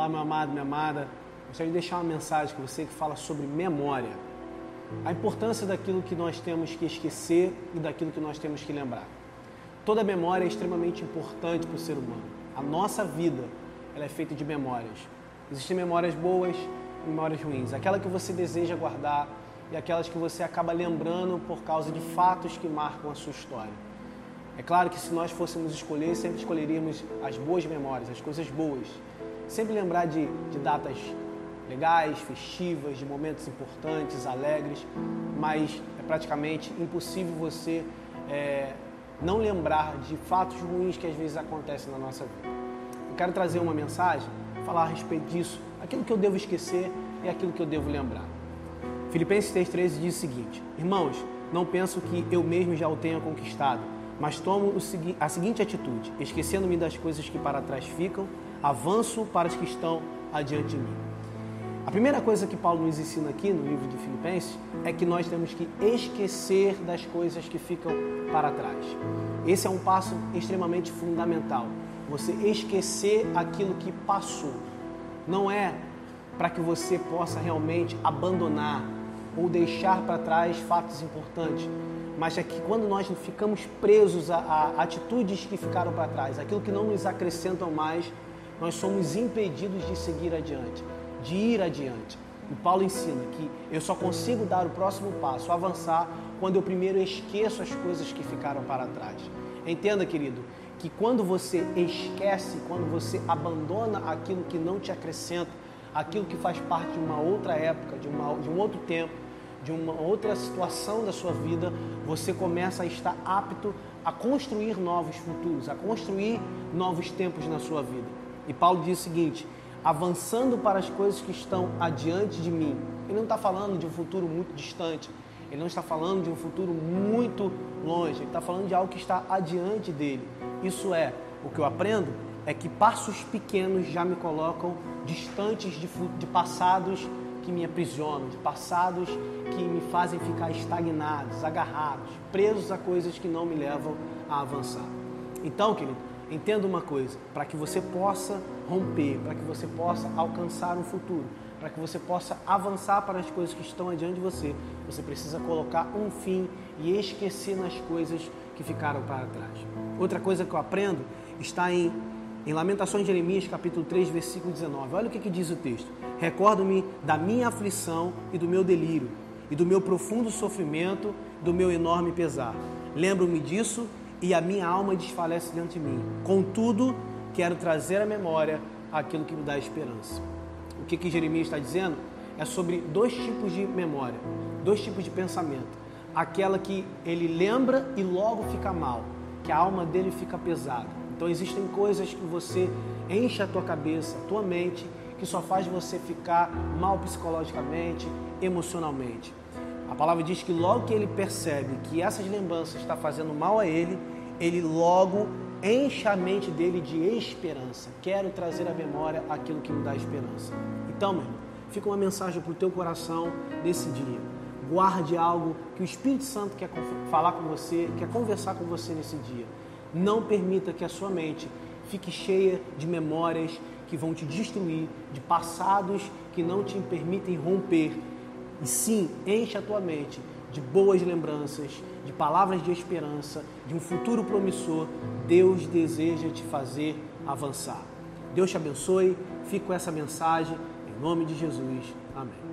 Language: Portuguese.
Olá, meu amado, minha amada. Gostaria de deixar uma mensagem com você que fala sobre memória. A importância daquilo que nós temos que esquecer e daquilo que nós temos que lembrar. Toda memória é extremamente importante para o ser humano. A nossa vida ela é feita de memórias. Existem memórias boas e memórias ruins. Aquela que você deseja guardar e aquelas que você acaba lembrando por causa de fatos que marcam a sua história. É claro que se nós fôssemos escolher, sempre escolheríamos as boas memórias, as coisas boas. Sempre lembrar de, de datas legais, festivas, de momentos importantes, alegres, mas é praticamente impossível você é, não lembrar de fatos ruins que às vezes acontecem na nossa vida. Eu quero trazer uma mensagem, falar a respeito disso, aquilo que eu devo esquecer e aquilo que eu devo lembrar. Filipenses 3,13 diz o seguinte: Irmãos, não penso que eu mesmo já o tenha conquistado, mas tomo a seguinte atitude: esquecendo-me das coisas que para trás ficam, avanço para as que estão adiante de mim. A primeira coisa que Paulo nos ensina aqui no livro de Filipenses é que nós temos que esquecer das coisas que ficam para trás. Esse é um passo extremamente fundamental. Você esquecer aquilo que passou. Não é para que você possa realmente abandonar ou deixar para trás fatos importantes, mas é que quando nós ficamos presos a, a atitudes que ficaram para trás, aquilo que não nos acrescentam mais, nós somos impedidos de seguir adiante de ir adiante. O Paulo ensina que eu só consigo dar o próximo passo, avançar, quando eu primeiro esqueço as coisas que ficaram para trás. Entenda, querido, que quando você esquece, quando você abandona aquilo que não te acrescenta, aquilo que faz parte de uma outra época, de, uma, de um outro tempo, de uma outra situação da sua vida, você começa a estar apto a construir novos futuros, a construir novos tempos na sua vida. E Paulo diz o seguinte: avançando para as coisas que estão adiante de mim. Ele não está falando de um futuro muito distante, ele não está falando de um futuro muito longe, ele está falando de algo que está adiante dele. Isso é, o que eu aprendo é que passos pequenos já me colocam distantes de, de passados que me aprisionam, de passados que me fazem ficar estagnados, agarrados, presos a coisas que não me levam a avançar. Então, querido, Entenda uma coisa: para que você possa romper, para que você possa alcançar um futuro, para que você possa avançar para as coisas que estão adiante de você, você precisa colocar um fim e esquecer nas coisas que ficaram para trás. Outra coisa que eu aprendo está em, em Lamentações de Jeremias, capítulo 3, versículo 19. Olha o que, que diz o texto: Recordo-me da minha aflição e do meu delírio, e do meu profundo sofrimento, do meu enorme pesar. Lembro-me disso e a minha alma desfalece diante de mim. Contudo, quero trazer à memória aquilo que me dá esperança. O que, que Jeremias está dizendo é sobre dois tipos de memória, dois tipos de pensamento. Aquela que ele lembra e logo fica mal, que a alma dele fica pesada. Então existem coisas que você enche a tua cabeça, a tua mente, que só faz você ficar mal psicologicamente, emocionalmente. A palavra diz que logo que ele percebe que essas lembranças estão fazendo mal a ele, ele logo enche a mente dele de esperança. Quero trazer à memória aquilo que me dá esperança. Então, meu irmão, fica uma mensagem para o teu coração nesse dia. Guarde algo que o Espírito Santo quer falar com você, quer conversar com você nesse dia. Não permita que a sua mente fique cheia de memórias que vão te destruir, de passados que não te permitem romper e sim, enche a tua mente de boas lembranças, de palavras de esperança, de um futuro promissor. Deus deseja te fazer avançar. Deus te abençoe. Fico com essa mensagem. Em nome de Jesus. Amém.